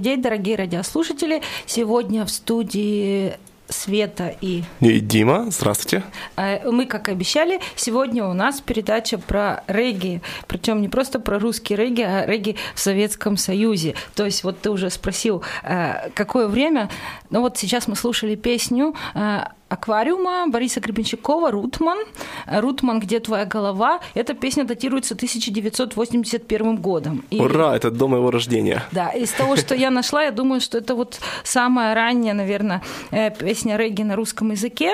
День, дорогие радиослушатели. Сегодня в студии Света и И Дима, здравствуйте. э, мы, как и обещали, сегодня у нас передача про регги. Причем не просто про русский регги, а регги в Советском Союзе. То есть вот ты уже спросил, э, какое время. Ну вот сейчас мы слушали песню э, аквариума Бориса Гребенщикова «Рутман». «Рутман, где твоя голова?» Эта песня датируется 1981 годом. И- Ура, это до моего рождения. да, из того, что я нашла, я думаю, что это вот самая ранняя, наверное, э, песня регги на русском языке.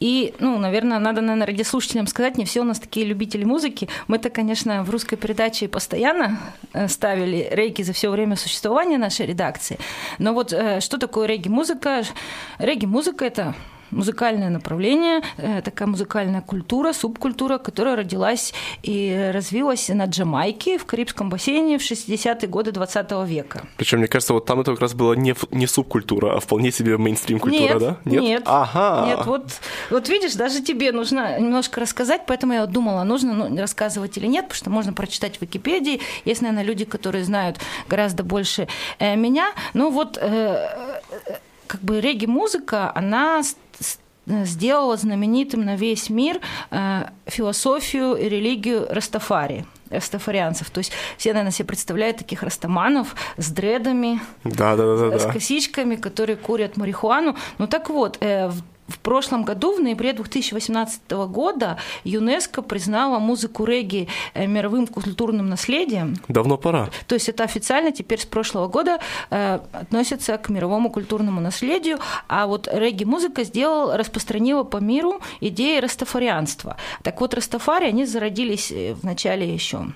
И, ну, наверное, надо, наверное, радиослушателям сказать, не все у нас такие любители музыки. Мы-то, конечно, в русской передаче постоянно э, ставили регги за все время существования нашей редакции. Но вот э, что такое регги-музыка? Регги-музыка – это музыкальное направление, э, такая музыкальная культура, субкультура, которая родилась и развилась на Джамайке в Карибском бассейне в 60-е годы 20 века. Причем, мне кажется, вот там это как раз была не, не субкультура, а вполне себе мейнстрим-культура, нет, да? Нет. Ага. Нет, вот, вот видишь, даже тебе нужно немножко рассказать, поэтому я думала, нужно ну, рассказывать или нет, потому что можно прочитать в Википедии. Есть, наверное, люди, которые знают гораздо больше э, меня. Ну вот, э, э, как бы регги-музыка, она сделала знаменитым на весь мир э, философию и религию Растафари растафарианцев. То есть все, наверное, себе представляют таких растаманов с дредами, Да, да, да, да. с косичками, которые курят марихуану. Ну так вот, э, в в прошлом году, в ноябре 2018 года, ЮНЕСКО признала музыку регги э, мировым культурным наследием. Давно пора. То есть это официально теперь с прошлого года э, относится к мировому культурному наследию, а вот регги-музыка сделала, распространила по миру идеи растафарианства. Так вот, растафари, они зародились э, в начале еще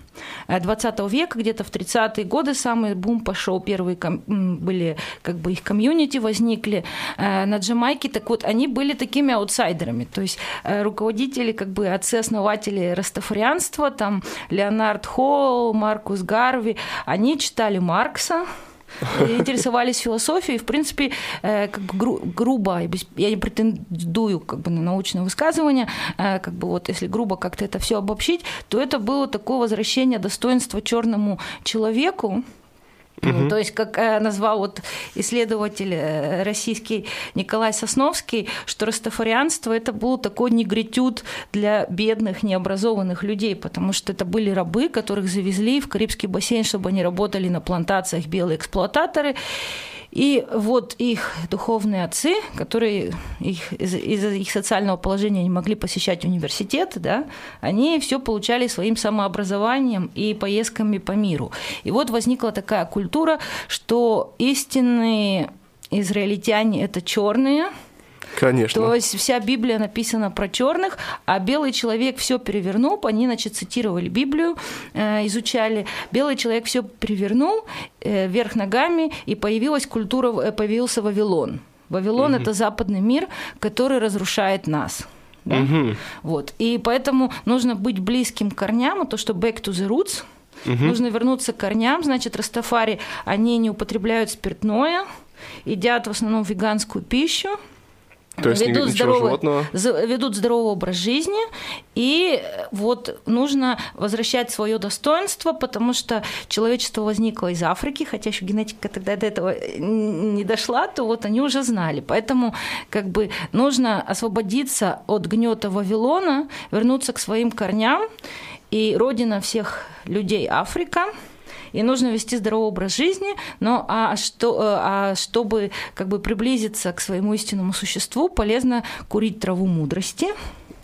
20 века, где-то в 30-е годы самый бум пошел, первые ком- были, как бы их комьюнити возникли э, на Джамайке, так вот, они были такими аутсайдерами, то есть э, руководители, как бы отцы-основатели растафарианства, там Леонард Холл, Маркус Гарви, они читали Маркса, интересовались философией, в принципе, э, как бы гру- грубо, я не претендую как бы на научное высказывание, э, как бы вот если грубо как-то это все обобщить, то это было такое возвращение достоинства черному человеку, ну, То есть, как э, назвал вот исследователь э, российский Николай Сосновский, что растафарианство это был такой негритюд для бедных, необразованных людей, потому что это были рабы, которых завезли в Карибский бассейн, чтобы они работали на плантациях белые эксплуататоры. И вот их духовные отцы, которые их, из- из-за их социального положения не могли посещать университеты, да, они все получали своим самообразованием и поездками по миру. И вот возникла такая культура, что истинные израильтяне это черные, Конечно. то есть вся Библия написана про черных, а белый человек все перевернул. Они, значит, цитировали Библию, э, изучали. Белый человек все перевернул э, вверх ногами, и появилась культура, э, появился Вавилон. Вавилон это западный мир, который разрушает нас. да? Вот. И поэтому нужно быть близким к корням, а то, что back to the roots, нужно вернуться к корням. Значит, растафари, они не употребляют спиртное, едят в основном веганскую пищу, То есть ведут, здоровый, животного? ведут здоровый образ жизни, и э, вот нужно возвращать свое достоинство, потому что человечество возникло из Африки, хотя еще генетика тогда до этого н- не дошла, то вот они уже знали. Поэтому как бы нужно освободиться от гнета Вавилона, вернуться к своим корням, и родина всех людей Африка – и нужно вести здоровый образ жизни, но а, что, э, а чтобы как бы приблизиться к своему истинному существу, полезно курить траву мудрости,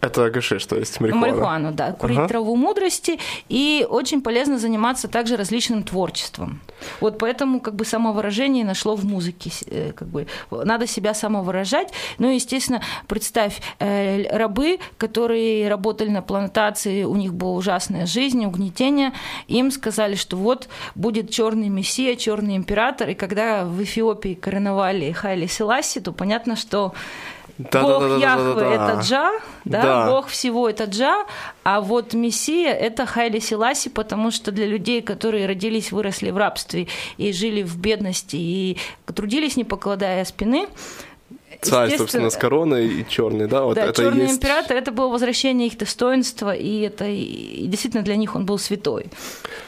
Это гашиш, то есть марихуана. марихуану, да, курить Ага. траву мудрости, и очень полезно заниматься также различным творчеством. Вот поэтому как бы самовыражение нашло в музыке, э, как бы надо себя самовыражать. Ну, естественно, представь, э, рабы, которые работали на плантации, у них была ужасная жизнь, угнетение, им сказали, что вот будет черный мессия, черный император, и когда в Эфиопии короновали Хайли Селаси, то понятно, что Да, Бог да, да, да, Яхве да, да. это Джа, да, Да. Бог всего это Джа, а вот Мессия это Хайли Селаси, потому что для людей, которые родились, выросли в рабстве и жили в бедности и трудились, не покладая спины, Царь, собственно, с короной и черный, да? Вот да, это черный есть... император это было возвращение их достоинства, и это и действительно для них он был святой.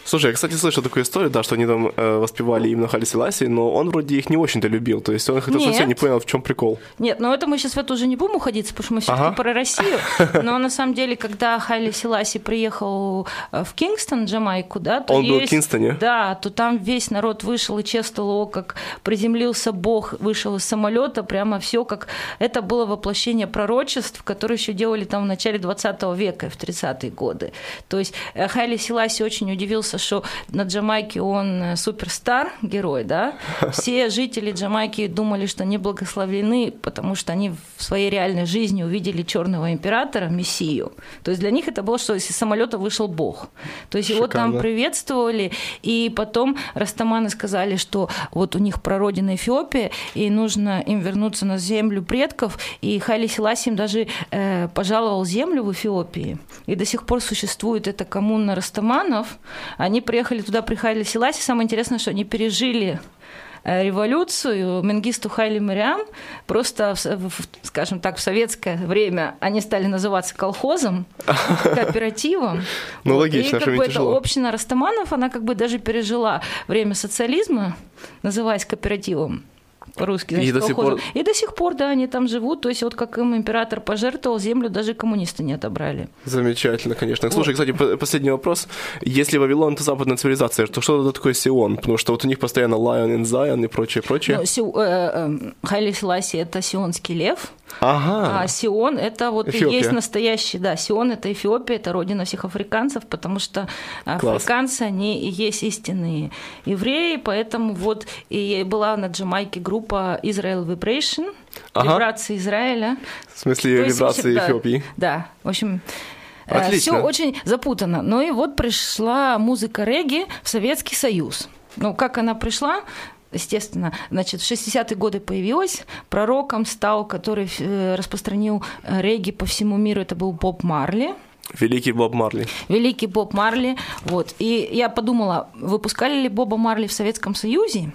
Слушай, я, кстати, слышал такую историю, да, что они там э, воспевали именно Хали Селаси, но он вроде их не очень-то любил. То есть он Нет. совсем не понял, в чем прикол. Нет, но это мы сейчас в это уже не будем уходить, потому что мы все-таки Ага. про Россию. Но на самом деле, когда Хайли Селаси приехал э, в Кингстон, Джамайку, да, то Он был в есть- Кингстоне? Да, то там весь народ вышел и чествовал как приземлился Бог, вышел из самолета, прямо все как... Это было воплощение пророчеств, которые еще делали там в начале 20 века, в 30-е годы. То есть э, Хайли Селаси очень удивился, что на Джамайке он э, суперстар, герой, да. Все жители Джамайки думали, что они благословлены, потому что они в своей реальной жизни увидели черного императора, мессию. То есть для них это было, что из самолета вышел Бог. То есть его там Шикарно. приветствовали, и потом растаманы сказали, что вот у них прародина Эфиопия, и нужно им вернуться на землю предков, и Хайли Селаси им даже э, пожаловал землю в Эфиопии, и до сих пор существует эта коммуна растаманов. Они приехали туда при Хайли Селаси, самое интересное, что они пережили э, революцию. Менгисту Хайли Мариам, просто, скажем так, в советское время они стали называться колхозом, кооперативом. Ну, логично, И как бы эта община Растаманов, она как бы даже пережила время социализма, называясь кооперативом по-русски, значит, до сих пор- И до сих пор, да, они там живут. То есть вот как им император пожертвовал землю, даже коммунисты не отобрали. Замечательно, конечно. Слушай, кстати, по- последний вопрос. Если Вавилон – это западная цивилизация, то что это такое Сион? Потому что вот у них постоянно Lion and Zion и прочее, прочее. Ну, Сиу- э, э, Хайли Селаси – это сионский лев, ага. А Сион это вот и Эфиопия. есть настоящий, да, Сион это Эфиопия, это родина всех африканцев, потому что африканцы, они и есть истинные евреи, поэтому вот и была на Джамайке группа Israel Vibration, Ага. вибрации Израиля. В смысле есть, вибрации общем, да, Эфиопии. Да, в общем, Отлично. все очень запутано. Ну и вот пришла музыка регги в Советский Союз. Ну, как она пришла? Естественно, значит, в 60-е годы появилась, пророком стал, который э, распространил э, регги по всему миру, это был Боб Марли, Великий Боб Марли. великий Боб Марли. Вот. И я подумала, выпускали ли Боба Марли в Советском Союзе?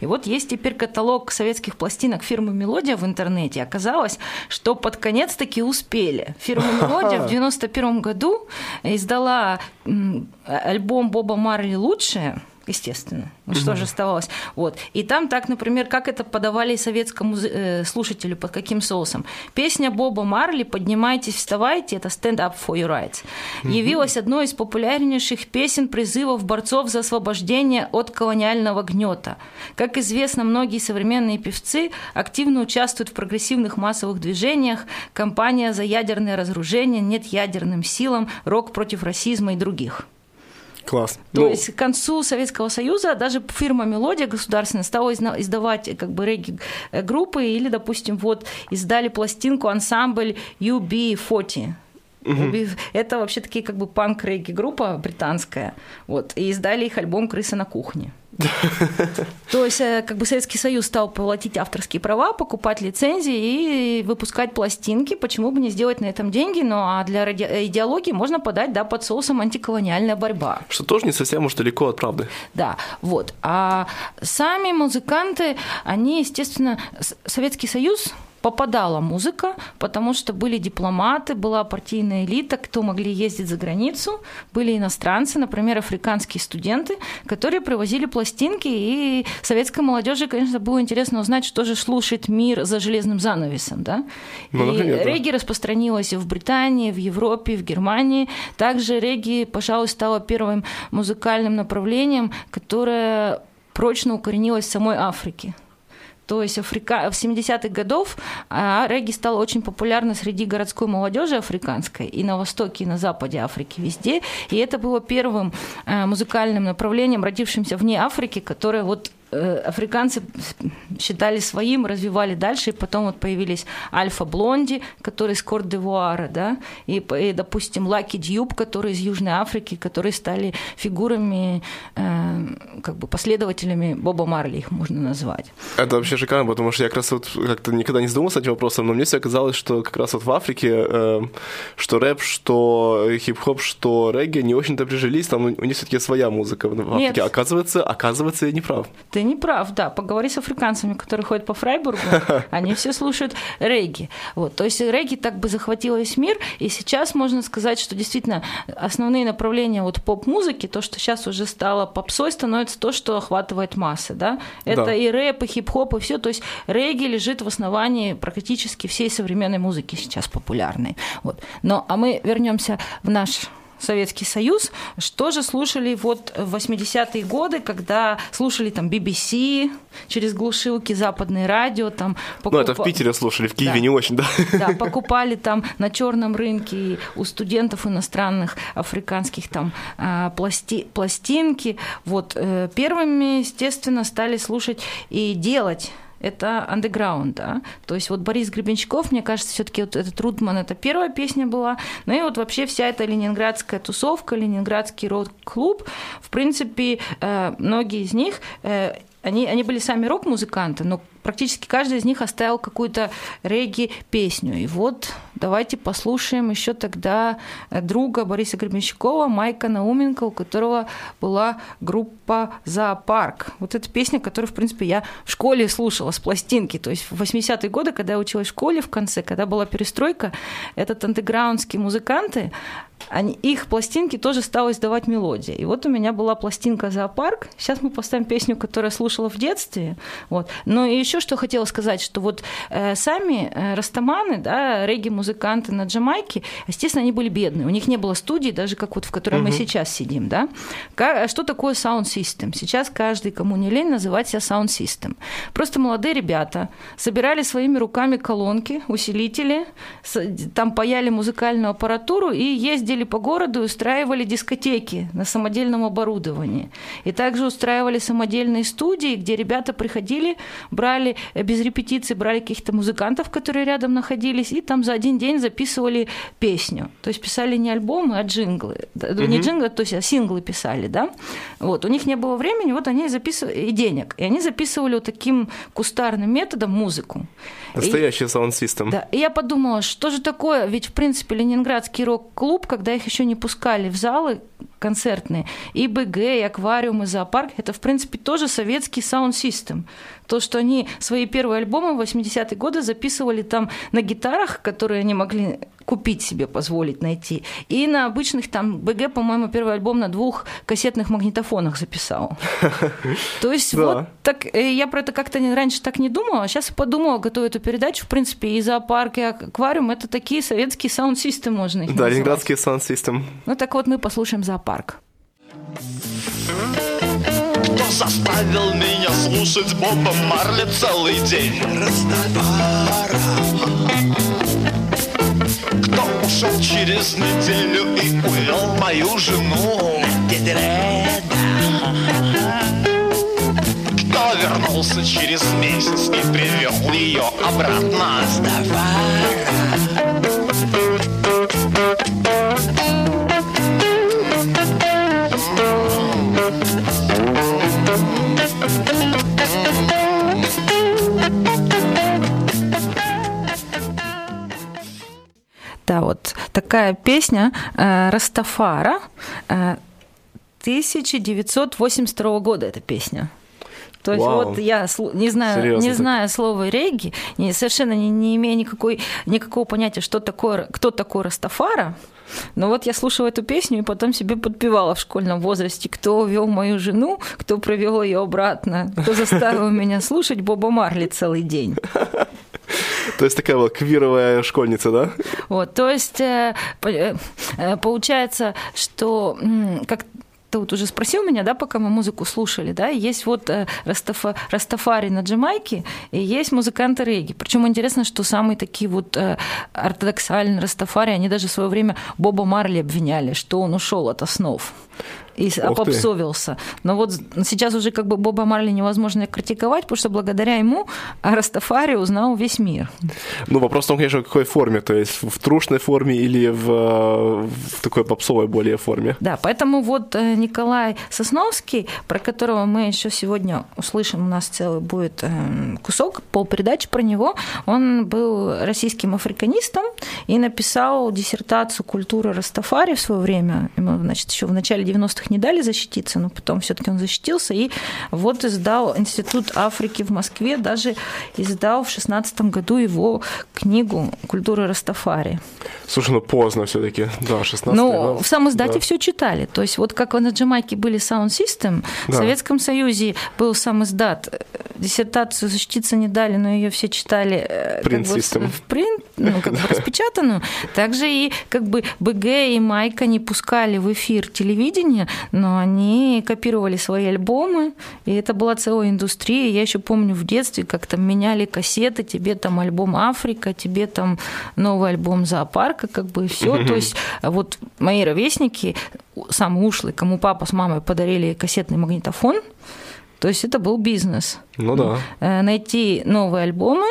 И вот есть теперь каталог советских пластинок фирмы «Мелодия» в интернете. Оказалось, что под конец таки успели. Фирма «Мелодия» в 91 году издала м, альбом Боба Марли «Лучшее», естественно. Ну что же оставалось? Вот. И там так, например, как это подавали советскому э, слушателю, под каким соусом. Песня Боба Марли «Поднимайтесь, вставайте» — это «Stand up for your rights». Явилась одной из популярнейших песен призывов борцов за освобождение от колониального гнета. Как известно, многие современные певцы активно участвуют в прогрессивных массовых движениях, кампания за ядерное разоружение, нет ядерным силам, рок против расизма и других. Класс. То Ну, есть к концу Советского Союза даже фирма «Мелодия» государственная стала издавать как бы регги-группы или, допустим, вот издали пластинку ансамбль UB40. UB Это вообще такие как бы панк-регги-группа британская. Вот. И издали их альбом «Крыса на кухне». То есть, э, как бы Советский Союз стал платить авторские права, покупать лицензии и выпускать пластинки. Почему бы не сделать на этом деньги? Ну, а для э, идеологии можно подать, да, под соусом антиколониальная борьба. что тоже не совсем уж далеко от правды. Да, вот. А сами музыканты, они, естественно, Советский Союз попадала музыка, потому что были дипломаты, была партийная элита, кто могли ездить за границу, были иностранцы, например, африканские студенты, которые привозили пластинки, и советской молодежи, конечно, было интересно узнать, что же слушает мир за железным занавесом, да? Ну, и регги распространилась и в Британии, в Европе, в Германии. Также регги, пожалуй, стало первым музыкальным направлением, которое прочно укоренилось в самой Африке. То есть Африка... в 70-х годов а, регги стало очень популярно среди городской молодежи африканской и на востоке, и на западе Африки, везде. И это было первым э, музыкальным направлением, родившимся вне Африки, которое вот африканцы считали своим, развивали дальше, и потом вот появились Альфа Блонди, который из Кот-д'Ивуара, да, и, и, допустим, Лаки Дьюб, который из Южной Африки, которые стали фигурами, э, как бы последователями Боба Марли, их можно назвать. Это вообще шикарно, потому что я как раз вот как-то никогда не задумывался этим вопросом, но мне всегда казалось, что как раз вот в Африке, э, что рэп, что хип-хоп, что регги не очень-то прижились, там у них все-таки своя музыка в Африке. Нет. Оказывается, оказывается, я не прав. Ты не прав, да. Поговори с африканцами, которые ходят по Фрайбургу, они все слушают регги. Вот, то есть регги так бы захватило весь мир, и сейчас можно сказать, что действительно основные направления вот поп-музыки, то, что сейчас уже стало попсой, становится то, что охватывает массы, да. Это Да. и рэп, и хип-хоп, и все. То есть регги лежит в основании практически всей современной музыки сейчас популярной. Вот. Но, а мы вернемся в наш Советский Союз, что же слушали вот в 80-е годы, когда слушали там BBC через глушилки, западное радио, там... Ну, это в Питере слушали, в Киеве Да. не очень, да. да, покупали там на черном рынке у студентов иностранных африканских там а, пласти, пластинки. Вот э, первыми, естественно, стали слушать и делать это андеграунд, да. То есть вот Борис Гребенщиков, мне кажется, все таки вот этот Рудман, это первая песня была. Ну и вот вообще вся эта ленинградская тусовка, ленинградский рок-клуб, в принципе, э, многие из них э, они, они были сами рок-музыканты, но практически каждый из них оставил какую-то регги-песню. И вот давайте послушаем еще тогда э, друга Бориса Гребенщикова, Майка Науменко, у которого была группа «Зоопарк». Вот эта песня, которую, в принципе, я в школе слушала с пластинки. То есть в 80-е годы, когда я училась в школе в конце, когда была перестройка, этот андеграундские музыканты, они, их пластинки тоже стала издавать мелодия. И вот у меня была пластинка «Зоопарк». Сейчас мы поставим песню, которую я слушала в детстве. Вот. Но и еще что хотела сказать, что вот э, сами э, растаманы, да, регги-музыканты на Джамайке, естественно, они были бедные. У них не было студии, даже как вот в которой мы сейчас сидим, да. Ка- Что такое sound system? Сейчас каждый, кому не лень, называть себя sound system. Просто молодые ребята собирали своими руками колонки, усилители, там паяли музыкальную аппаратуру и ездили по городу и устраивали дискотеки на самодельном оборудовании. И также устраивали самодельные студии, где ребята приходили, брали э, без репетиции, брали каких-то музыкантов, которые рядом находились, и там за один день записывали песню. То есть писали не альбомы, а джинглы. Да, Не джинглы, то есть а синглы писали, да. Вот. У них не было времени, вот они записывали, и денег. И они записывали вот таким кустарным методом музыку. Настоящий саунд-систем. да, и я подумала, что же такое, ведь в принципе Ленинградский рок-клуб, когда их еще не пускали в залы концертные, и БГ, и аквариум, и зоопарк, это в принципе тоже советский саунд-систем. То, что они свои первые альбомы в 80-е годы записывали там на гитарах, которые они могли купить себе, позволить найти, и на обычных там БГ, по-моему, первый альбом на двух кассетных магнитофонах записал. То есть вот так э, я про это как-то не- раньше так не думала, а сейчас подумала, готовя эту передачу. В принципе, и зоопарк, и аквариум это такие советские саунд-системы, можно их Да, называть. ленинградский саунд-систем. Ну так вот мы послушаем зоопарк. Кто заставил меня слушать Боба Марли целый день? Ушел через неделю и увел мою жену? Кто вернулся через месяц и привел ее обратно? Да, такая песня э, Растафара э, 1982 года эта песня. То есть Вау. вот я не знаю, Серьезно не так? зная слова регги, не, совершенно не, не имея никакой, никакого понятия, что такое, кто такой Растафара, но вот я слушала эту песню и потом себе подпевала в школьном возрасте, кто вел мою жену, кто провел ее обратно, кто заставил меня слушать Боба Марли целый день. То есть такая вот квировая школьница, да? Вот, то есть э, э, э, получается, что как ты вот уже спросил меня, да, пока мы музыку слушали, да, есть вот э, Растафа- Растафари на Джамайке и есть музыканты регги. Причем интересно, что самые такие вот э, ортодоксальные Растафари, они даже в свое время Боба Марли обвиняли, что он ушел от основ и ты. опопсовился. Но вот сейчас уже как бы Боба Марли невозможно критиковать, потому что благодаря ему Растафари узнал весь мир. Ну, вопрос в том, конечно, в какой форме, то есть в трушной форме или в, в такой попсовой более форме. Да, поэтому вот э, Николай Сосновский, про которого мы еще сегодня услышим, у нас целый будет э, кусок, полпередачи про него, он был российским африканистом и написал диссертацию «Культура Растафари» в свое время. Значит, еще в начале 90-х не дали защититься, но потом все-таки он защитился и вот издал Институт Африки в Москве, даже издал в 16 году его книгу «Культура Растафари». Слушай, ну поздно все-таки, да, 16 Ну, год. в самом издате Да. все читали. То есть вот как на Джамайке были Sound System, в Да. Советском Союзе был сам издат. Диссертацию защититься не дали, но ее все читали э, как бы в принт, ну, как бы распечатанную. Также и как бы БГ и Майка не пускали в эфир телевидение, но они копировали свои альбомы, и это была целая индустрия. Я еще помню в детстве, как там меняли кассеты, тебе там альбом Африка, тебе там новый альбом зоопарка, как бы и все. То есть вот мои ровесники, самые ушлые, кому папа с мамой подарили кассетный магнитофон, то есть это был бизнес. Ну да. Э, Найти новые альбомы,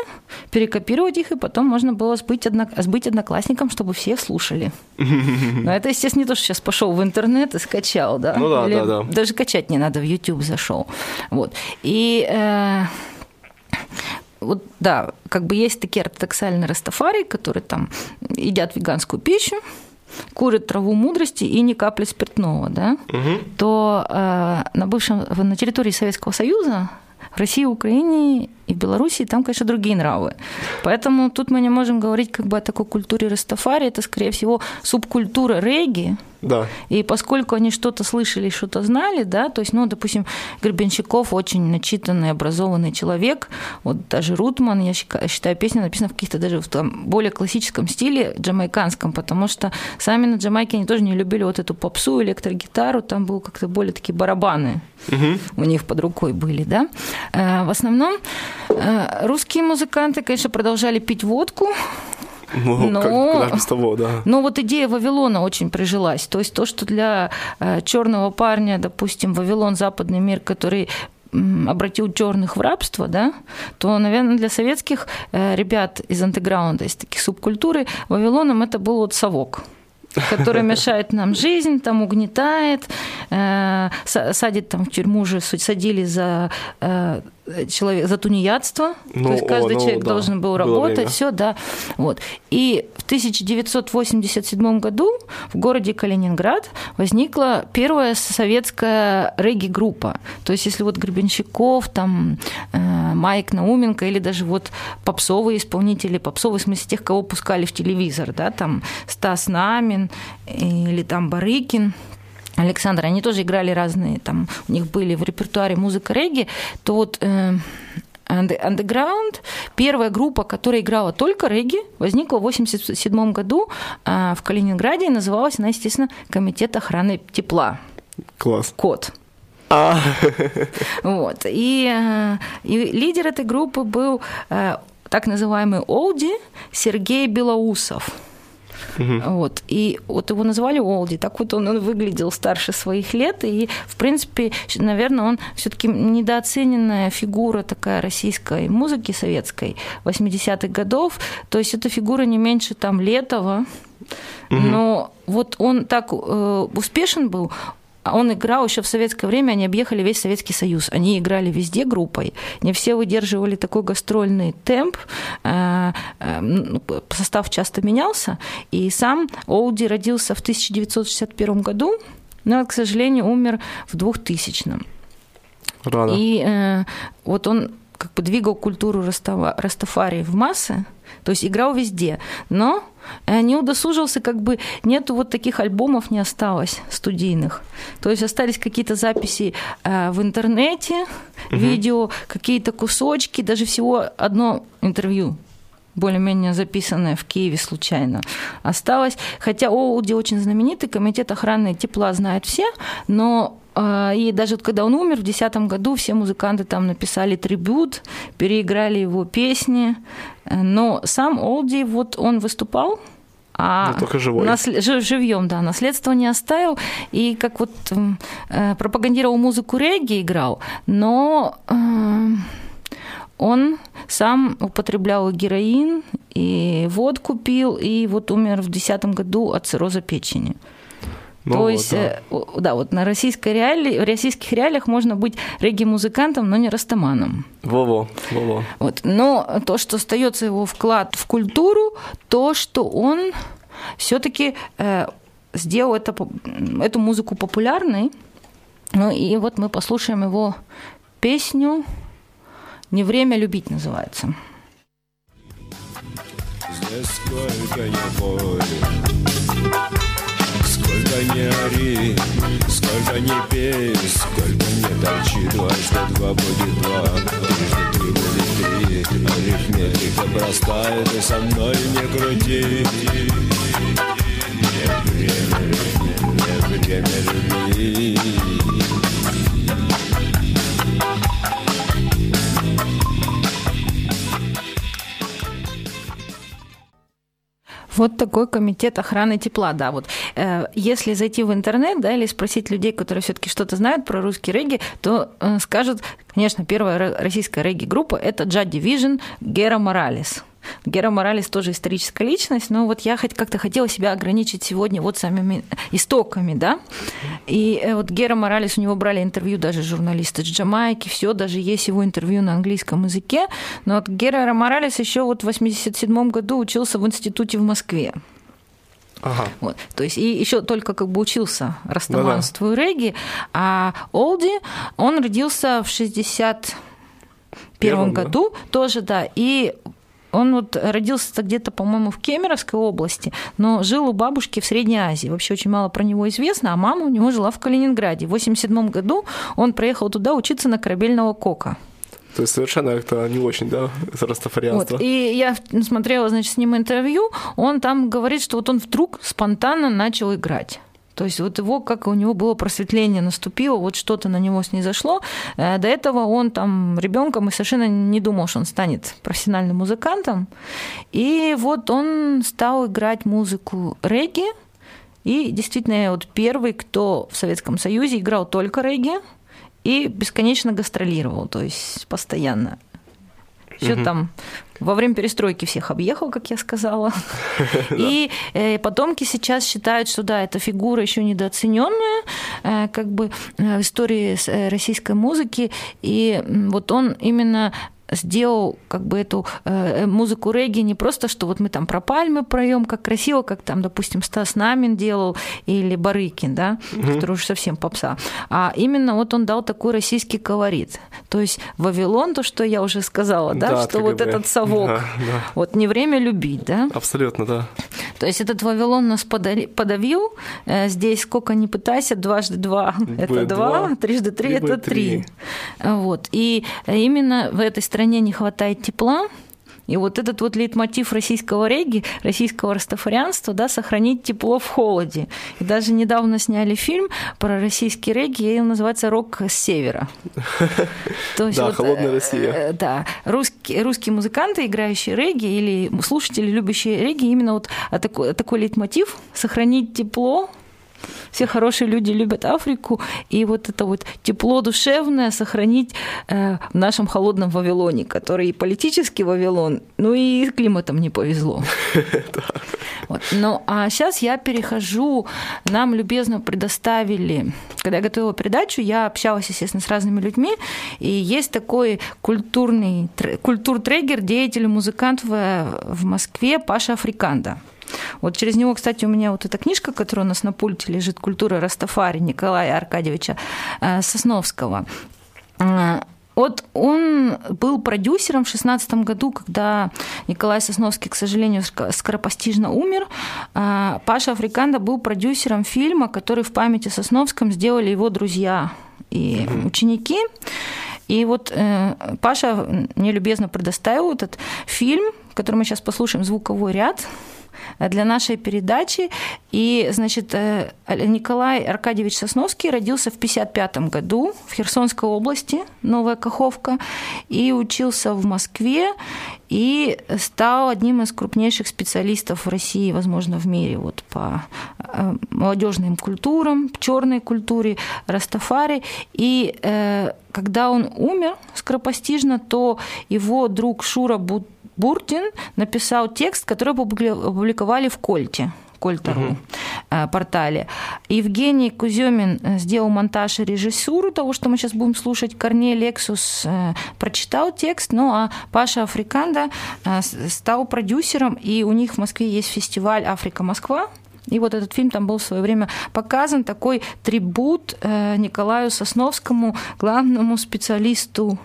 перекопировать их, и потом можно было сбыть, одно... сбыть одноклассникам, чтобы все слушали. Но это, естественно, не то, что сейчас пошел в интернет и скачал, да? Ну да, Или да, да. Даже качать не надо, в YouTube зашел. Вот. И э, вот да, как бы есть такие ортодоксальные растафари, которые там едят веганскую пищу, курят траву мудрости и ни капли спиртного, да, то э, на бывшем, на территории Советского Союза в России, Украине и в Белоруссии там, конечно, другие нравы. Поэтому тут мы не можем говорить как бы о такой культуре Растафари. Это, скорее всего, субкультура регги, Да. и поскольку они что-то слышали, что-то знали, да, то есть, ну, допустим, Гребенщиков очень начитанный, образованный человек, вот даже Рутман, я считаю, песня написана в каких-то даже в там более классическом стиле, джамайканском, потому что сами на Джамайке они тоже не любили вот эту попсу, электрогитару, там был как-то более такие барабаны у них под рукой были, да. Э, В основном э, русские музыканты, конечно, продолжали пить водку, Ну, Но- как, куда ж без того, да. но вот идея Вавилона очень прижилась. То есть то, что для черного парня, допустим, Вавилон, западный мир, который обратил черных в рабство, да, то, наверное, для советских э, ребят из андеграунда, из таких субкультуры, Вавилоном это был вот совок который мешает нам жизнь, там угнетает, э, са- садит там в тюрьму уже садили за э, человек за тунеядство, Ну, то есть каждый о, ну человек да, должен был работать, все, да. Вот. И в 1987 году в городе Калининград возникла первая советская регги-группа. То есть если вот Гребенщиков, там э, Майк Науменко или даже вот попсовые исполнители, попсовые в смысле тех, кого пускали в телевизор, да, там Стас Намин или там Барыкин, Александр, они тоже играли разные, там у них были в репертуаре музыка регги, то вот э, Under- Underground, первая группа, которая играла только регги, возникла в 1987 году э, в Калининграде, и называлась она, естественно, Комитет охраны тепла. Класс. Код. А, Вот. И, э, и лидер этой группы был э, так называемый Олди Сергей Белоусов. Вот. И вот его назвали Олди. Так вот он, он выглядел старше своих лет. И, в принципе, наверное, он все-таки недооцененная фигура такая российской музыки советской 80-х годов. То есть эта фигура не меньше там Летова. Но вот он так э, успешен был, он играл еще в советское время, они объехали весь Советский Союз. Они играли везде группой. Не все выдерживали такой гастрольный темп. Э, э, ну, Состав часто менялся. И сам Олди родился в 1961 году, но, к сожалению, умер в 2000 -м. Рано. И э, вот он как бы двигал культуру Растава, Растафари в массы, то есть играл везде, но э, не удосужился, как бы нету вот таких альбомов не осталось студийных. То есть остались какие-то записи э, в интернете, видео, какие-то кусочки, даже всего одно интервью более-менее записанное в Киеве случайно осталось. Хотя Оуди очень знаменитый, комитет охраны тепла знает все, но и даже когда он умер в 2010 году, все музыканты там написали трибют, переиграли его песни. Но сам Олди, вот он выступал, а Ну, только живой. насле- жив- живьем, да, наследство не оставил, и как вот э, пропагандировал музыку регги, играл, но э, он сам употреблял героин, и водку пил, и вот умер в 2010 году от цирроза печени. Ну То вот, есть, да. э, да, вот на российской реалии, в российских реалиях можно быть регги-музыкантом, но не растаманом. Во-во, во-во. Вот. Но то, что остается его вклад в культуру, то, что он все-таки сделал это, эту музыку популярной. Ну и вот мы послушаем его песню «Не время любить» называется. Здесь сколько не пой, сколько не ори, сколько не пей, сколько не торчи, дважды два будет два, трижды три будет три, арифметика простая, ты со мной не крути. Не время любить, не время любить. Вот такой комитет охраны тепла, да. Вот э, если зайти в интернет, да, или спросить людей, которые все-таки что-то знают про русский регги, то э, скажут, конечно, первая ро- российская регги-группа это Джад Division Гера Моралес. Гера Моралес тоже историческая личность, но вот я хоть как-то хотела себя ограничить сегодня вот самими истоками, да. И э, вот Гера Моралес, у него брали интервью даже журналисты с Джамайки, все, даже есть его интервью на английском языке. Но вот Гера Моралес еще вот в 87 году учился в институте в Москве. Ага. Вот. То есть и еще только как бы учился растаманству и регги, а Олди, он родился в 61 Первом, да? году тоже, да, и он вот родился где-то, по-моему, в Кемеровской области, но жил у бабушки в Средней Азии. Вообще очень мало про него известно, а мама у него жила в Калининграде. В 87 году он проехал туда учиться на корабельного кока. То есть совершенно это не очень, да, растафарианство. Вот. И я смотрела, значит, с ним интервью, он там говорит, что вот он вдруг спонтанно начал играть. То есть вот его, как у него было просветление наступило, вот что-то на него снизошло. Э, До этого он там ребенком и совершенно не думал, что он станет профессиональным музыкантом. И вот он стал играть музыку регги. И действительно, вот первый, кто в Советском Союзе играл только регги и бесконечно гастролировал, то есть постоянно. Еще там во время перестройки всех объехал, как я сказала. И э, потомки сейчас считают, что да, эта фигура еще недооцененная, э, как бы э, в истории российской музыки. И вот он именно сделал как бы эту э, музыку регги не просто, что вот мы там про пальмы проем, как красиво, как там, допустим, Стас Намин делал или Барыкин, да, который уж совсем попса, а именно вот он дал такой российский колорит. То есть Вавилон, то, что я уже сказала, да, Да, что вот этот совок, Да, да. вот не время любить, да, Абсолютно, да. то есть этот Вавилон нас подавил. Э, Здесь сколько ни пытайся, дважды два – это два, трижды три – это три. Вот. И именно в этой стране не хватает тепла, и вот этот вот лейтмотив российского регги, российского растафарианства, да, сохранить тепло в холоде. И даже недавно сняли фильм про российский регги, и он называется «Рок с севера». Да, «Холодная э, Россия». э, Да, русские, музыканты, играющие регги, или слушатели, любящие регги, именно вот такой, такой лейтмотив – сохранить тепло, все хорошие люди любят Африку, и вот это вот тепло душевное сохранить э, в нашем холодном Вавилоне, который и политический Вавилон, ну и климатом не повезло. Вот. Ну, а сейчас я перехожу, нам любезно предоставили, когда я готовила передачу, я общалась, естественно, с разными людьми, и есть такой культурный, тр- культур-трегер, деятель, музыкант в, в Москве Паша Африканда. Вот через него, кстати, у меня вот эта книжка, которая у нас на пульте лежит, «Культура Растафари» Николая Аркадьевича э, Сосновского. Э, вот он был продюсером в 16 году, когда Николай Сосновский, к сожалению, скоропостижно умер. А Паша Африканда был продюсером фильма, который в памяти Сосновском сделали его друзья и ученики. И вот э, Паша мне любезно предоставил этот фильм, который мы сейчас послушаем, звуковой ряд для нашей передачи. И, значит, э, Николай Аркадьевич Сосновский родился в 1955 году в Херсонской области, Новая Каховка, и учился в Москве, и стал одним из крупнейших специалистов в России, возможно, в мире вот по э, молодежным культурам, черной культуре, Растафари. И э, когда он умер скоропостижно, то его друг Шура Бут Буртин написал текст, который опубликовали в Кольте. Кольта.ру угу. портале. Евгений Куземин э, сделал монтаж и режиссуру того, что мы сейчас будем слушать. Корней Лексус э, прочитал текст, ну а Паша Африканда стал продюсером, и у них в Москве есть фестиваль «Африка-Москва», и вот этот фильм там был в свое время показан, такой трибут Николаю Сосновскому, главному специалисту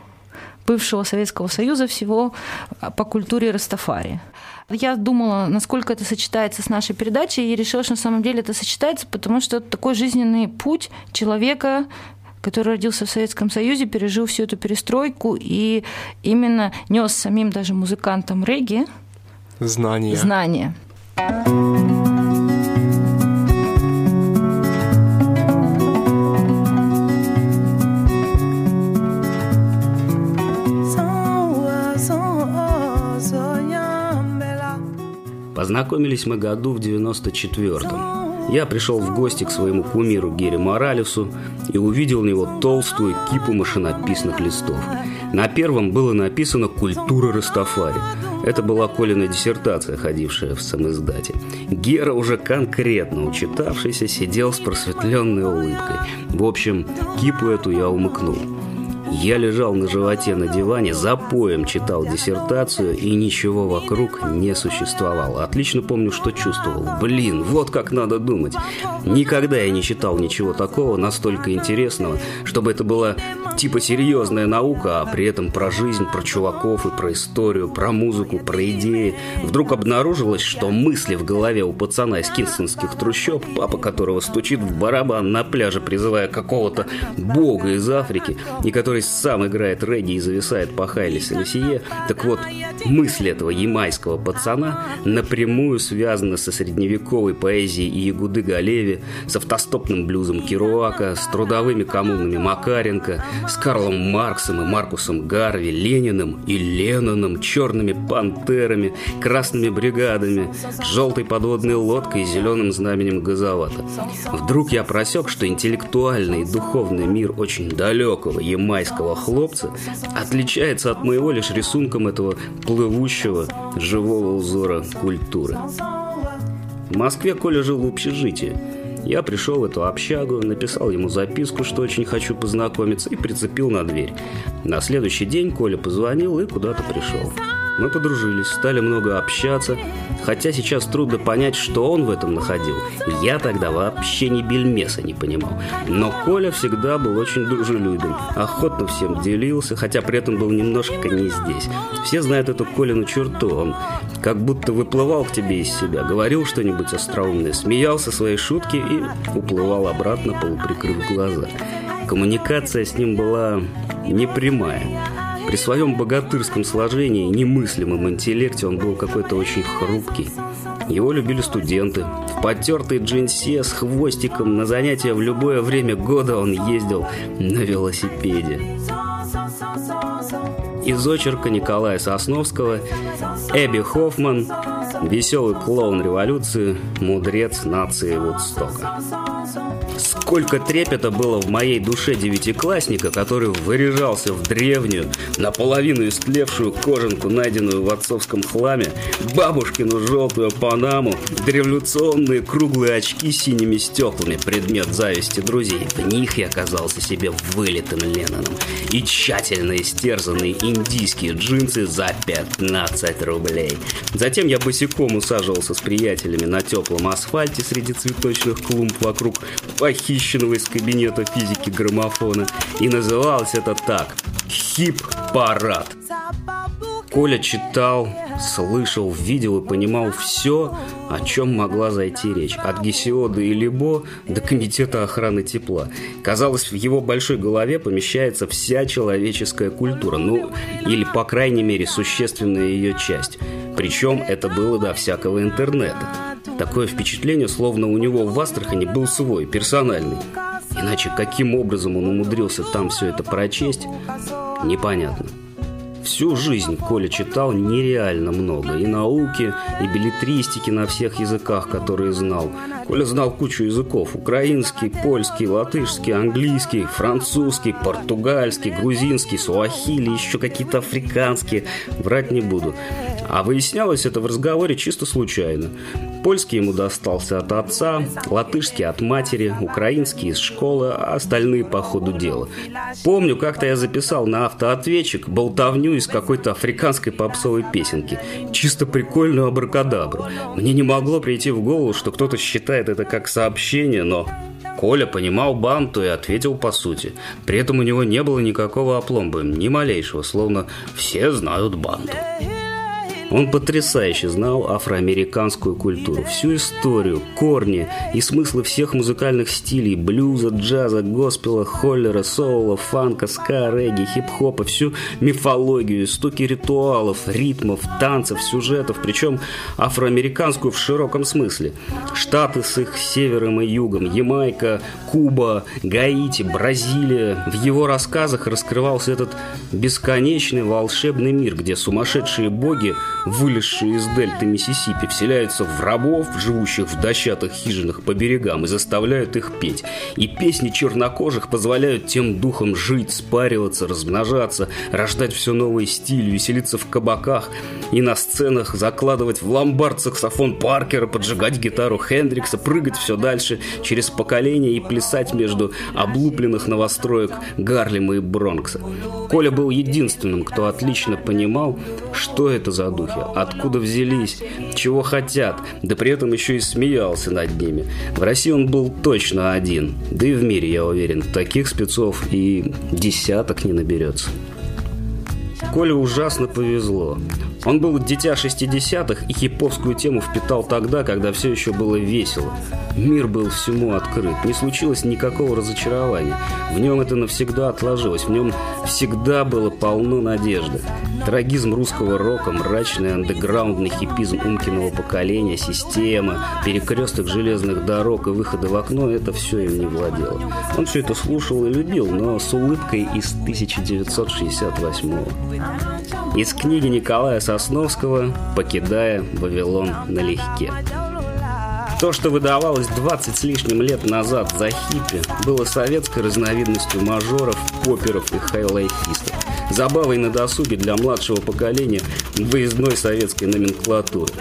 бывшего Советского Союза всего а, по культуре Растафари. Я думала, насколько это сочетается с нашей передачей, и решила, что на самом деле это сочетается, потому что это такой жизненный путь человека, который родился в Советском Союзе, пережил всю эту перестройку и именно нес самим даже музыкантам регги знания. знания. Познакомились мы году в 94-м. Я пришел в гости к своему кумиру Гере Моралесу и увидел у него толстую кипу машинописных листов. На первом было написано «Культура Растафари». Это была Колина диссертация, ходившая в самоиздате. Гера, уже конкретно учитавшийся, сидел с просветленной улыбкой. В общем, кипу эту я умыкнул. Я лежал на животе на диване, за поем читал диссертацию, и ничего вокруг не существовало. Отлично помню, что чувствовал. Блин, вот как надо думать. Никогда я не читал ничего такого настолько интересного, чтобы это была типа серьезная наука, а при этом про жизнь, про чуваков и про историю, про музыку, про идеи. Вдруг обнаружилось, что мысли в голове у пацана из кинстонских трущоб, папа которого стучит в барабан на пляже, призывая какого-то бога из Африки, и который сам играет регги и зависает по Хайли Селесие, так вот, мысль этого ямайского пацана напрямую связана со средневековой поэзией Ягуды Галеви, с автостопным блюзом Керуака, с трудовыми коммунами Макаренко, с Карлом Марксом и Маркусом Гарви, Лениным и Ленноном, черными пантерами, красными бригадами, желтой подводной лодкой и зеленым знаменем газовата. Вдруг я просек, что интеллектуальный и духовный мир очень далекого ямайского хлопца отличается от моего лишь рисунком этого плывущего живого узора культуры. В Москве Коля жил в общежитии. Я пришел в эту общагу, написал ему записку, что очень хочу познакомиться, и прицепил на дверь. На следующий день Коля позвонил и куда-то пришел. Мы подружились, стали много общаться, хотя сейчас трудно понять, что он в этом находил. Я тогда вообще ни бельмеса не понимал. Но Коля всегда был очень дружелюбен, охотно всем делился, хотя при этом был немножко не здесь. Все знают эту Колину черту, он как будто выплывал к тебе из себя, говорил что-нибудь остроумное, смеялся своей шутки и уплывал обратно, полуприкрыв глаза. Коммуникация с ним была непрямая. При своем богатырском сложении немыслимом интеллекте он был какой-то очень хрупкий. Его любили студенты. В потертой джинсе с хвостиком на занятия в любое время года он ездил на велосипеде. Из очерка Николая Сосновского Эбби Хоффман Веселый клоун революции, мудрец нации Вудстока. Сколько трепета было в моей душе девятиклассника, который выряжался в древнюю, наполовину истлевшую кожанку, найденную в отцовском хламе, бабушкину желтую панаму, революционные круглые очки с синими стеклами, предмет зависти друзей. В них я оказался себе вылитым Ленноном. И тщательно истерзанные индийские джинсы за 15 рублей. Затем я босиком усаживался с приятелями на теплом асфальте среди цветочных клумб вокруг, похищенных похищенного из кабинета физики граммофона. И называлось это так – «Хип-парад». Коля читал, слышал, видел и понимал все, о чем могла зайти речь. От Гесиода и Либо до Комитета охраны тепла. Казалось, в его большой голове помещается вся человеческая культура, ну, или, по крайней мере, существенная ее часть. Причем это было до всякого интернета. Такое впечатление, словно у него в Астрахани был свой, персональный. Иначе каким образом он умудрился там все это прочесть, непонятно. Всю жизнь Коля читал нереально много. И науки, и билетристики на всех языках, которые знал. Коля знал кучу языков. Украинский, польский, латышский, английский, французский, португальский, грузинский, суахили, еще какие-то африканские. Врать не буду. А выяснялось это в разговоре чисто случайно. Польский ему достался от отца, латышский от матери, украинский из школы, а остальные по ходу дела. Помню, как-то я записал на автоответчик болтовню из какой-то африканской попсовой песенки. Чисто прикольную абракадабру. Мне не могло прийти в голову, что кто-то считает это как сообщение, но Коля понимал банту и ответил по сути. При этом у него не было никакого опломба, ни малейшего, словно все знают банту. Он потрясающе знал афроамериканскую культуру, всю историю, корни и смыслы всех музыкальных стилей – блюза, джаза, госпела, холлера, соула, фанка, ска, регги, хип-хопа, всю мифологию, стуки ритуалов, ритмов, танцев, сюжетов, причем афроамериканскую в широком смысле. Штаты с их севером и югом, Ямайка, Куба, Гаити, Бразилия. В его рассказах раскрывался этот бесконечный волшебный мир, где сумасшедшие боги вылезшие из дельты Миссисипи, вселяются в рабов, живущих в дощатых хижинах по берегам, и заставляют их петь. И песни чернокожих позволяют тем духам жить, спариваться, размножаться, рождать все новые стили, веселиться в кабаках и на сценах, закладывать в ломбард саксофон Паркера, поджигать гитару Хендрикса, прыгать все дальше через поколения и плясать между облупленных новостроек Гарлема и Бронкса. Коля был единственным, кто отлично понимал, что это за духи, откуда взялись, чего хотят, да при этом еще и смеялся над ними. В России он был точно один, да и в мире, я уверен, таких спецов и десяток не наберется. Коле ужасно повезло. Он был дитя 60-х и хиповскую тему впитал тогда, когда все еще было весело. Мир был всему открыт, не случилось никакого разочарования. В нем это навсегда отложилось, в нем всегда было полно надежды. Трагизм русского рока, мрачный андеграундный хипизм умкиного поколения, система, перекресток железных дорог и выходы в окно – это все им не владело. Он все это слушал и любил, но с улыбкой из 1968 -го. Из книги Николая Сосновского «Покидая Вавилон налегке». То, что выдавалось 20 с лишним лет назад за хиппи, было советской разновидностью мажоров, поперов и хайлайфистов. Забавой на досуге для младшего поколения выездной советской номенклатуры.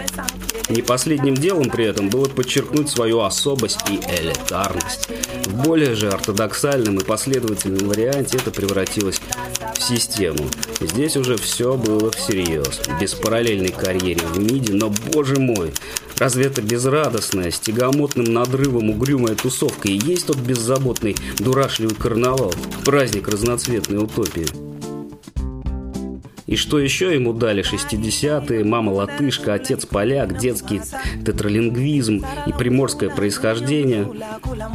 Не последним делом при этом было подчеркнуть свою особость и элитарность. В более же ортодоксальном и последовательном варианте это превратилось в систему. Здесь уже все было всерьез. Без параллельной карьере в МИДе, но, боже мой, Разве это безрадостная, с тягомотным надрывом угрюмая тусовка и есть тот беззаботный, дурашливый карнавал, праздник разноцветной утопии? И что еще ему дали 60-е, мама латышка, отец поляк, детский тетралингвизм и приморское происхождение.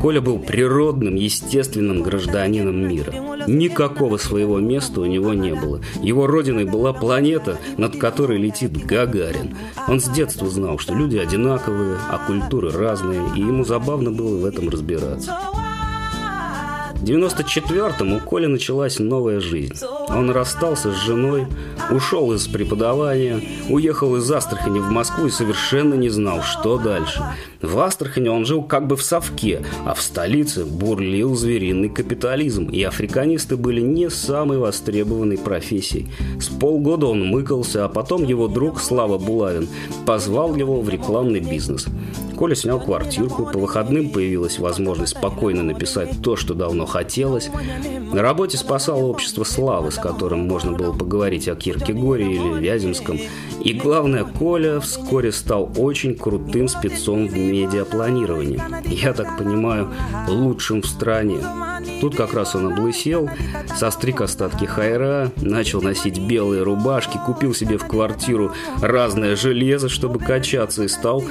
Коля был природным, естественным гражданином мира. Никакого своего места у него не было. Его родиной была планета, над которой летит Гагарин. Он с детства знал, что люди одинаковые, а культуры разные, и ему забавно было в этом разбираться. В 94-м у Коли началась новая жизнь. Он расстался с женой, ушел из преподавания, уехал из Астрахани в Москву и совершенно не знал, что дальше. В Астрахани он жил как бы в совке, а в столице бурлил звериный капитализм, и африканисты были не самой востребованной профессией. С полгода он мыкался, а потом его друг Слава Булавин позвал его в рекламный бизнес. Коля снял квартирку, по выходным появилась возможность спокойно написать то, что давно хотелось. На работе спасало общество славы, с которым можно было поговорить о Киркегоре или Вяземском. И главное, Коля вскоре стал очень крутым спецом в медиапланировании. Я так понимаю, лучшим в стране. Тут как раз он облысел, состриг остатки хайра, начал носить белые рубашки, купил себе в квартиру разное железо, чтобы качаться, и стал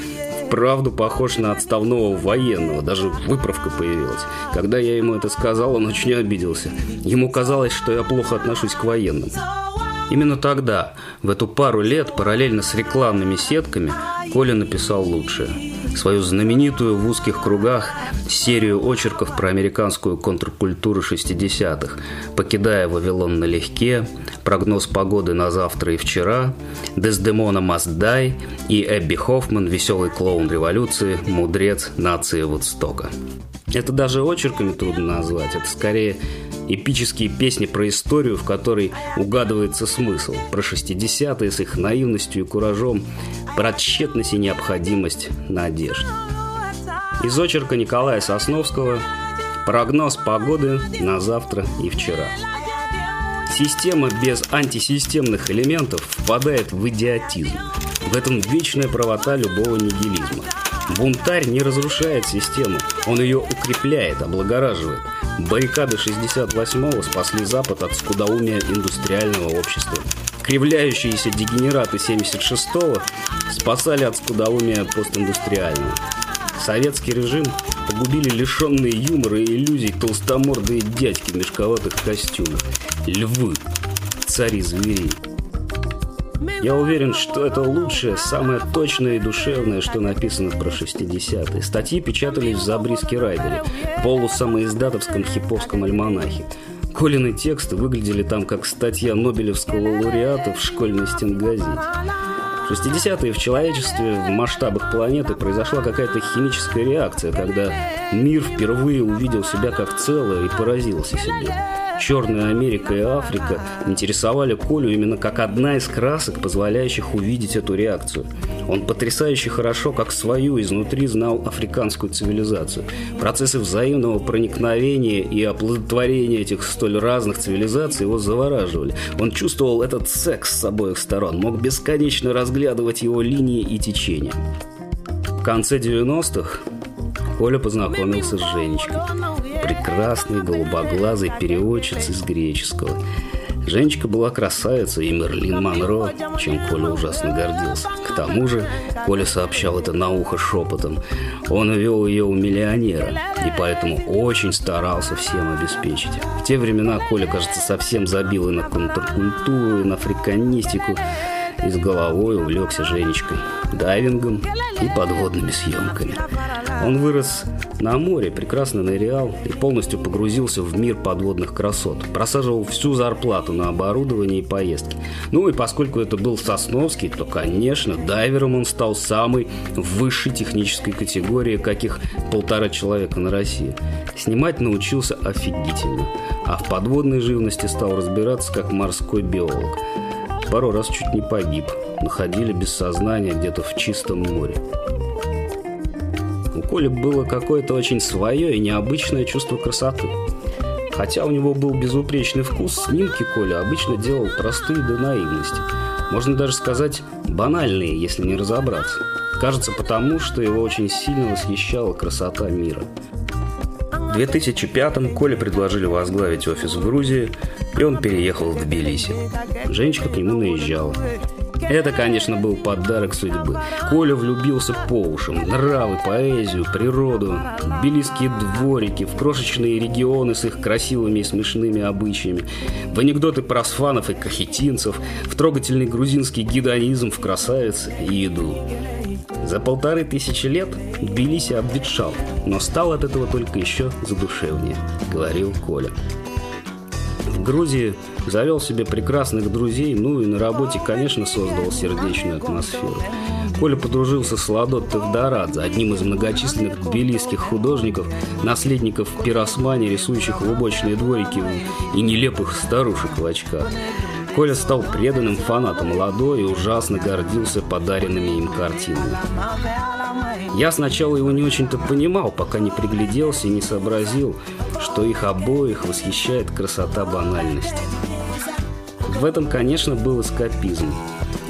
вправду похож на отставного военного, даже выправка появилась. Когда я ему это сказал, он очень обиделся. Ему казалось, что я плохо отношусь к военным. Именно тогда, в эту пару лет, параллельно с рекламными сетками, Коля написал лучшее. Свою знаменитую в узких кругах серию очерков про американскую контркультуру 60-х, покидая Вавилон налегке, прогноз погоды на завтра и вчера, Дездемона Маздай и Эбби Хоффман, веселый клоун революции, мудрец нации Вудстока. Это даже очерками трудно назвать, это скорее эпические песни про историю, в которой угадывается смысл, про 60-е с их наивностью и куражом, про тщетность и необходимость надежд. Из очерка Николая Сосновского «Прогноз погоды на завтра и вчера». Система без антисистемных элементов впадает в идиотизм. В этом вечная правота любого нигилизма. Бунтарь не разрушает систему, он ее укрепляет, облагораживает. Баррикады 68-го спасли Запад от скудоумия индустриального общества. Кривляющиеся дегенераты 76-го спасали от скудоумия постиндустриального. Советский режим погубили лишенные юмора и иллюзий толстомордые дядьки в мешковатых костюмах. Львы, цари зверей. Я уверен, что это лучшее, самое точное и душевное, что написано про 60-е. Статьи печатались в Забриске Райдере, полусамоиздатовском хиповском альманахе. Колины тексты выглядели там как статья Нобелевского лауреата в школьной стенгазете. В 60-е в человечестве в масштабах планеты произошла какая-то химическая реакция, когда мир впервые увидел себя как целое и поразился себе. Черная Америка и Африка интересовали Колю именно как одна из красок, позволяющих увидеть эту реакцию. Он потрясающе хорошо, как свою, изнутри знал африканскую цивилизацию. Процессы взаимного проникновения и оплодотворения этих столь разных цивилизаций его завораживали. Он чувствовал этот секс с обоих сторон, мог бесконечно разглядывать его линии и течения. В конце 90-х Коля познакомился с Женечкой прекрасной голубоглазой переводчицей с греческого. Женечка была красавица и Мерлин Монро, чем Коля ужасно гордился. К тому же Коля сообщал это на ухо шепотом. Он вел ее у миллионера, и поэтому очень старался всем обеспечить. В те времена Коля, кажется, совсем забил и на контркультуру, и на африканистику, и с головой увлекся Женечкой, дайвингом и подводными съемками. Он вырос на море, прекрасно нырял и полностью погрузился в мир подводных красот. Просаживал всю зарплату на оборудование и поездки. Ну и поскольку это был Сосновский, то, конечно, дайвером он стал самой высшей технической категории, каких полтора человека на России. Снимать научился офигительно, а в подводной живности стал разбираться как морской биолог. Пару раз чуть не погиб, находили без сознания где-то в чистом море. У Коли было какое-то очень свое и необычное чувство красоты. Хотя у него был безупречный вкус, снимки Коля обычно делал простые до наивности. Можно даже сказать банальные, если не разобраться. Кажется потому, что его очень сильно восхищала красота мира. В 2005-м Коле предложили возглавить офис в Грузии, и он переехал в Тбилиси. Женечка к нему наезжала. Это, конечно, был подарок судьбы. Коля влюбился по ушам. Нравы, поэзию, природу, тбилисские дворики, в крошечные регионы с их красивыми и смешными обычаями, в анекдоты про асфанов и кахетинцев, в трогательный грузинский гедонизм, в красавиц и еду. За полторы тысячи лет Тбилиси обветшал, но стал от этого только еще задушевнее, говорил Коля. В Грузии завел себе прекрасных друзей, ну и на работе, конечно, создал сердечную атмосферу. Коля подружился с Ладо Тевдорадзе, одним из многочисленных тбилисских художников, наследников пиросмани, рисующих лубочные дворики и нелепых старушек в очках. Коля стал преданным фанатом молодой и ужасно гордился подаренными им картинами. Я сначала его не очень-то понимал, пока не пригляделся и не сообразил, что их обоих восхищает красота банальности. В этом, конечно, был эскапизм.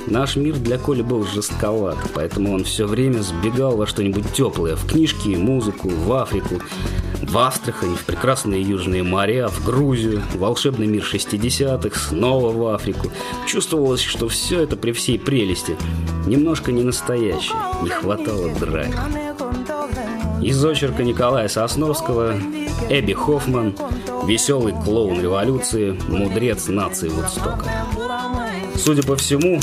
Наш мир для Коли был жестковат, поэтому он все время сбегал во что-нибудь теплое, в книжки, музыку, в Африку, в Астрахань, в прекрасные южные моря, в Грузию, в волшебный мир 60-х, снова в Африку. Чувствовалось, что все это при всей прелести немножко не настоящее, не хватало драйва. Из очерка Николая Сосновского Эбби Хоффман Веселый клоун революции, мудрец нации Вудстока. Судя по всему,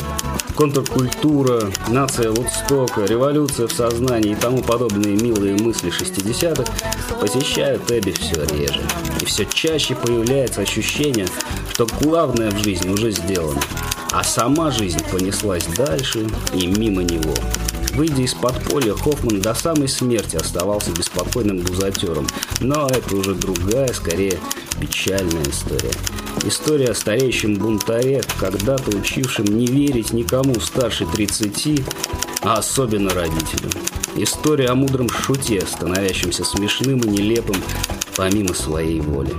контркультура, нация Вудстока, революция в сознании и тому подобные милые мысли 60-х посещают Эбби все реже. И все чаще появляется ощущение, что главное в жизни уже сделано, а сама жизнь понеслась дальше и мимо него. Выйдя из подполья, Хоффман до самой смерти оставался беспокойным бузатером. Но это уже другая, скорее печальная история. История о стареющем бунтаре, когда-то учившем не верить никому старше 30, а особенно родителям. История о мудром шуте, становящемся смешным и нелепым помимо своей воли.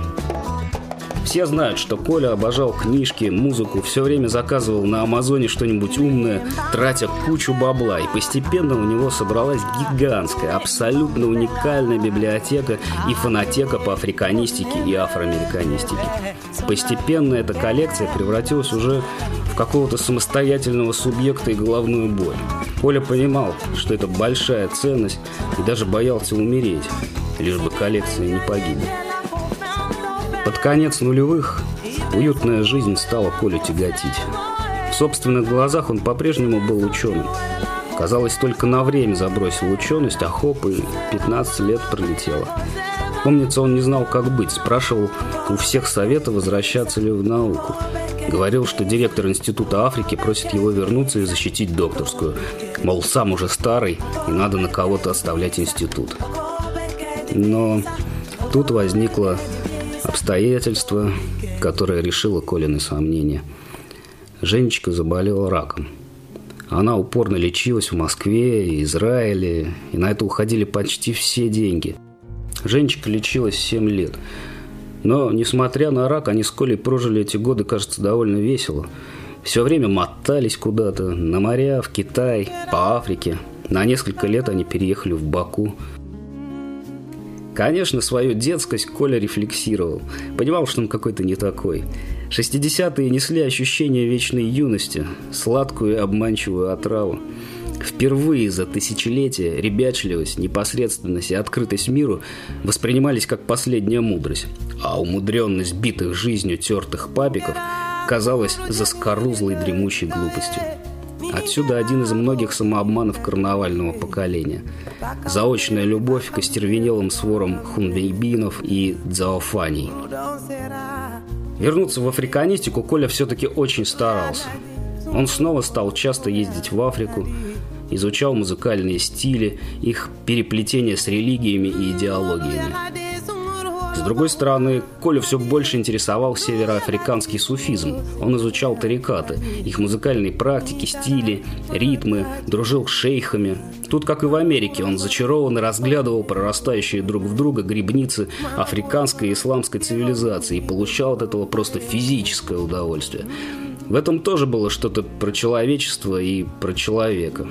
Все знают, что Коля обожал книжки, музыку, все время заказывал на Амазоне что-нибудь умное, тратя кучу бабла. И постепенно у него собралась гигантская, абсолютно уникальная библиотека и фонотека по африканистике и афроамериканистике. Постепенно эта коллекция превратилась уже в какого-то самостоятельного субъекта и головную боль. Коля понимал, что это большая ценность и даже боялся умереть, лишь бы коллекция не погибла. Под конец нулевых уютная жизнь стала Колю тяготить. В собственных глазах он по-прежнему был ученым. Казалось, только на время забросил ученость, а хоп, и 15 лет пролетело. Помнится, он не знал, как быть. Спрашивал у всех совета, возвращаться ли в науку. Говорил, что директор Института Африки просит его вернуться и защитить докторскую. Мол, сам уже старый, и надо на кого-то оставлять институт. Но тут возникла Обстоятельство, которое решило Колины сомнения. Женечка заболела раком. Она упорно лечилась в Москве Израиле, и на это уходили почти все деньги. Женечка лечилась 7 лет. Но, несмотря на рак, они с Колей прожили эти годы, кажется, довольно весело. Все время мотались куда-то, на моря, в Китай, по Африке. На несколько лет они переехали в Баку – Конечно, свою детскость Коля рефлексировал. Понимал, что он какой-то не такой. 60-е несли ощущение вечной юности, сладкую и обманчивую отраву. Впервые за тысячелетия ребячливость, непосредственность и открытость миру воспринимались как последняя мудрость, а умудренность битых жизнью тертых папиков казалась заскорузлой дремучей глупостью. Отсюда один из многих самообманов карнавального поколения. Заочная любовь к остервенелым сворам хунвейбинов и дзаофаний. Вернуться в африканистику Коля все-таки очень старался. Он снова стал часто ездить в Африку, изучал музыкальные стили, их переплетение с религиями и идеологиями. С другой стороны, Коля все больше интересовал североафриканский суфизм. Он изучал тарикаты, их музыкальные практики, стили, ритмы, дружил с шейхами. Тут, как и в Америке, он зачарованно разглядывал прорастающие друг в друга грибницы африканской и исламской цивилизации и получал от этого просто физическое удовольствие. В этом тоже было что-то про человечество и про человека.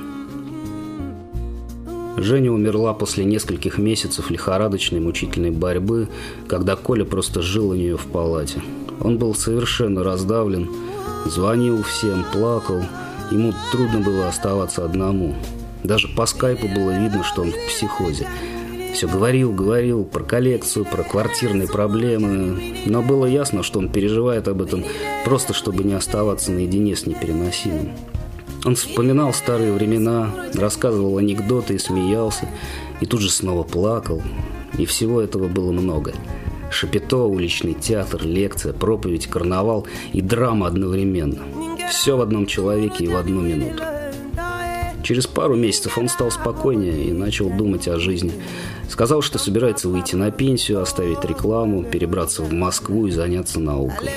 Женя умерла после нескольких месяцев лихорадочной мучительной борьбы, когда Коля просто жил у нее в палате. Он был совершенно раздавлен, звонил всем, плакал. Ему трудно было оставаться одному. Даже по скайпу было видно, что он в психозе. Все говорил, говорил про коллекцию, про квартирные проблемы, но было ясно, что он переживает об этом просто, чтобы не оставаться наедине с непереносимым. Он вспоминал старые времена, рассказывал анекдоты и смеялся, и тут же снова плакал. И всего этого было много. Шапито, уличный театр, лекция, проповедь, карнавал и драма одновременно. Все в одном человеке и в одну минуту. Через пару месяцев он стал спокойнее и начал думать о жизни. Сказал, что собирается выйти на пенсию, оставить рекламу, перебраться в Москву и заняться наукой.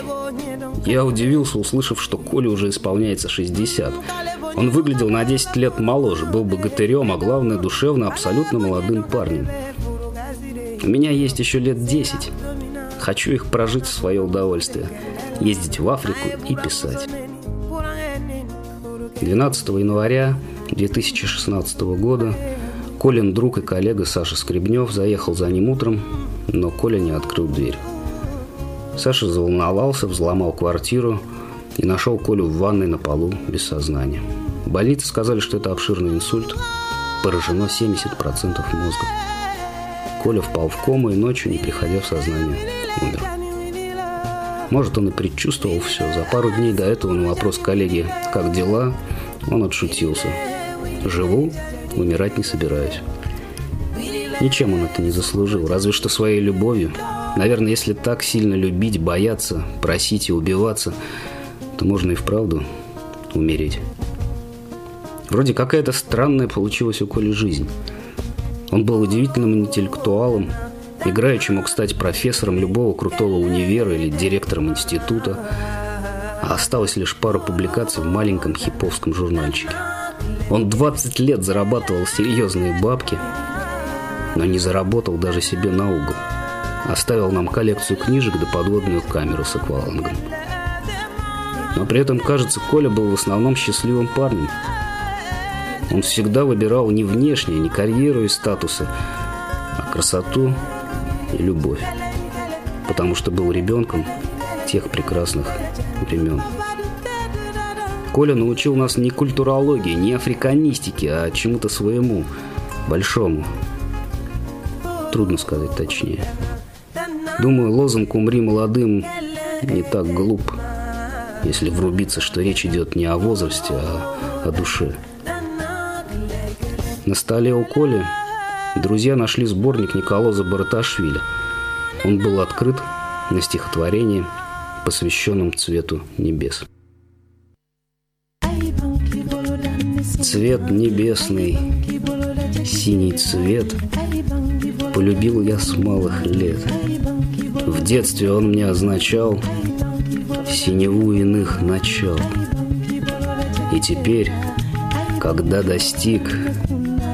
Я удивился, услышав, что Коле уже исполняется 60. Он выглядел на 10 лет моложе, был богатырем, а главное, душевно, абсолютно молодым парнем. У меня есть еще лет 10. Хочу их прожить в свое удовольствие. Ездить в Африку и писать. 12 января 2016 года Колин, друг и коллега Саша Скребнев, заехал за ним утром, но Коля не открыл дверь. Саша заволновался, взломал квартиру и нашел Колю в ванной на полу без сознания. В больнице сказали, что это обширный инсульт, поражено 70% мозга. Коля впал в кому и ночью, не приходя в сознание, умер. Может, он и предчувствовал все. За пару дней до этого на вопрос коллеги «Как дела?» он отшутился. «Живу, умирать не собираюсь». Ничем он это не заслужил, разве что своей любовью. Наверное, если так сильно любить, бояться, просить и убиваться, то можно и вправду умереть. Вроде какая-то странная получилась у Коли жизнь. Он был удивительным интеллектуалом, играючи мог стать профессором любого крутого универа или директором института, а осталось лишь пару публикаций в маленьком хиповском журнальчике. Он 20 лет зарабатывал серьезные бабки, но не заработал даже себе на угол. Оставил нам коллекцию книжек да подводную камеру с аквалангом. Но при этом, кажется, Коля был в основном счастливым парнем – он всегда выбирал не внешнее, не карьеру и статусы, а красоту и любовь. Потому что был ребенком тех прекрасных времен. Коля научил нас не культурологии, не африканистике, а чему-то своему, большому. Трудно сказать точнее. Думаю, лозунг «Умри молодым» не так глуп, если врубиться, что речь идет не о возрасте, а о душе. На столе у Коли друзья нашли сборник Николоза Бараташвили. Он был открыт на стихотворении, посвященном цвету небес. Цвет небесный, синий цвет, полюбил я с малых лет. В детстве он мне означал синеву иных начал. И теперь, когда достиг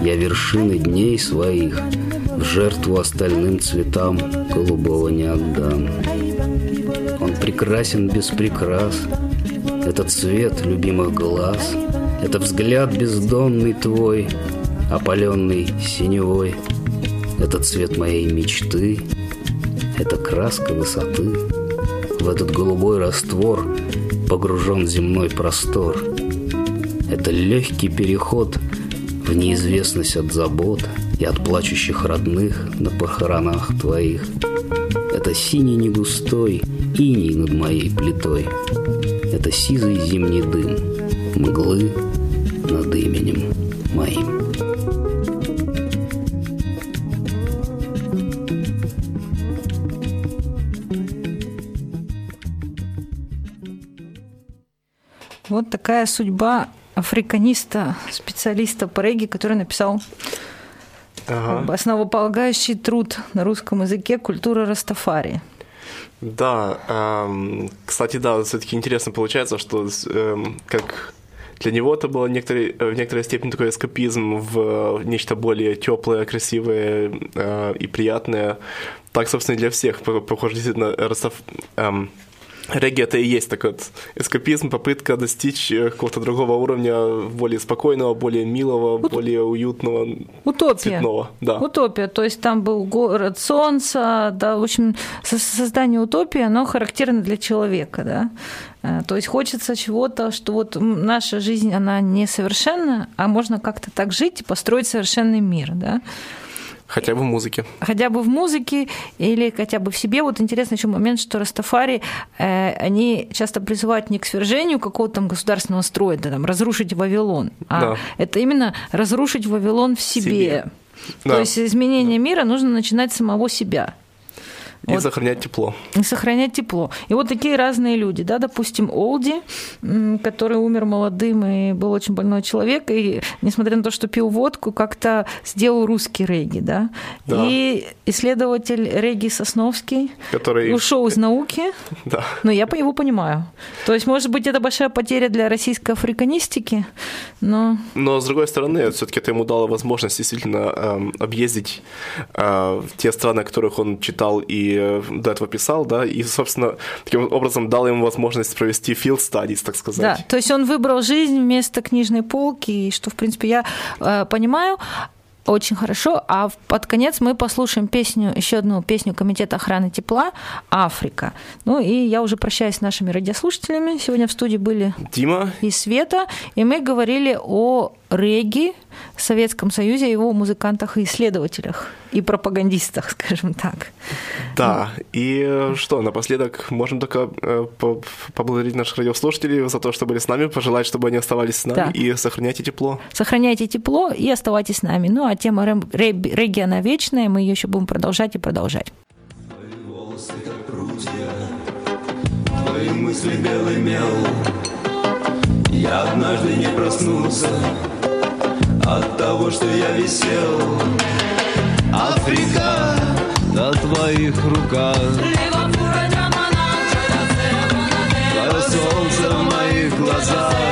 я вершины дней своих В жертву остальным цветам Голубого не отдам. Он прекрасен без прикрас, Это цвет любимых глаз, Это взгляд бездонный твой, Опаленный синевой, Это цвет моей мечты, Это краска высоты. В этот голубой раствор Погружен земной простор. Это легкий переход — в неизвестность от забот и от плачущих родных на похоронах твоих. Это синий негустой иней над моей плитой. Это сизый зимний дым, мглы над именем моим. Вот такая судьба африканиста, специалиста по регги, который написал ага. основополагающий труд на русском языке «Культура Растафари». Да, эм, кстати, да, все-таки интересно получается, что эм, как для него это было некоторый, в некоторой степени такой эскапизм в нечто более теплое, красивое э, и приятное. Так, собственно, и для всех, похоже, действительно, Растаф... Эм, Регги это и есть такой вот эскапизм, попытка достичь э, какого-то другого уровня, более спокойного, более милого, Ут... более уютного, Утопия. цветного. Да. Утопия, то есть там был город солнца, да, в общем, создание утопии, оно характерно для человека, да. Э, то есть хочется чего-то, что вот наша жизнь, она несовершенна, а можно как-то так жить и построить совершенный мир, да. Хотя бы в музыке. Хотя бы в музыке или хотя бы в себе. Вот интересный еще момент, что Растафари, э, они часто призывают не к свержению какого-то там государственного строя, да, там, разрушить Вавилон, а да. это именно разрушить Вавилон в себе. себе. То да. есть изменение мира нужно начинать с самого себя. И Вот. сохранять тепло. и сохранять тепло. И вот такие разные люди, да, допустим, Олди, который умер молодым и был очень больной человек, и несмотря на то, что пил водку, как-то сделал русский регги, да. Да. И исследователь регги Сосновский Который... ушел из науки, Да. но я его понимаю. То есть, может быть, это большая потеря для российской африканистики, но Но, с другой стороны, все-таки это ему дало возможность действительно эм, объездить э, те страны, о которых он читал и э, до этого писал, да, и, собственно, таким образом дало ему возможность провести field studies, так сказать. Да, то есть он выбрал жизнь вместо книжной полки, и что, в принципе, я э, понимаю. Очень хорошо. А под конец мы послушаем песню, еще одну песню Комитета охраны тепла «Африка». Ну и я уже прощаюсь с нашими радиослушателями. Сегодня в студии были Дима, и Света, и мы говорили о регги, Советском Союзе, его музыкантах и исследователях, и пропагандистах, скажем так. да, и э, что, напоследок можем только э, по- поблагодарить наших радиослушателей за то, что были с нами, пожелать, чтобы они оставались с нами Да. и сохраняйте тепло. Сохраняйте тепло и оставайтесь с нами. Ну а тема регги, она вечная, мы ее еще будем продолжать и продолжать. волосы как прутья, твои мысли белый мел. Я однажды не проснулся от того, что я висел. Африка на твоих руках. Твое солнце в моих глазах.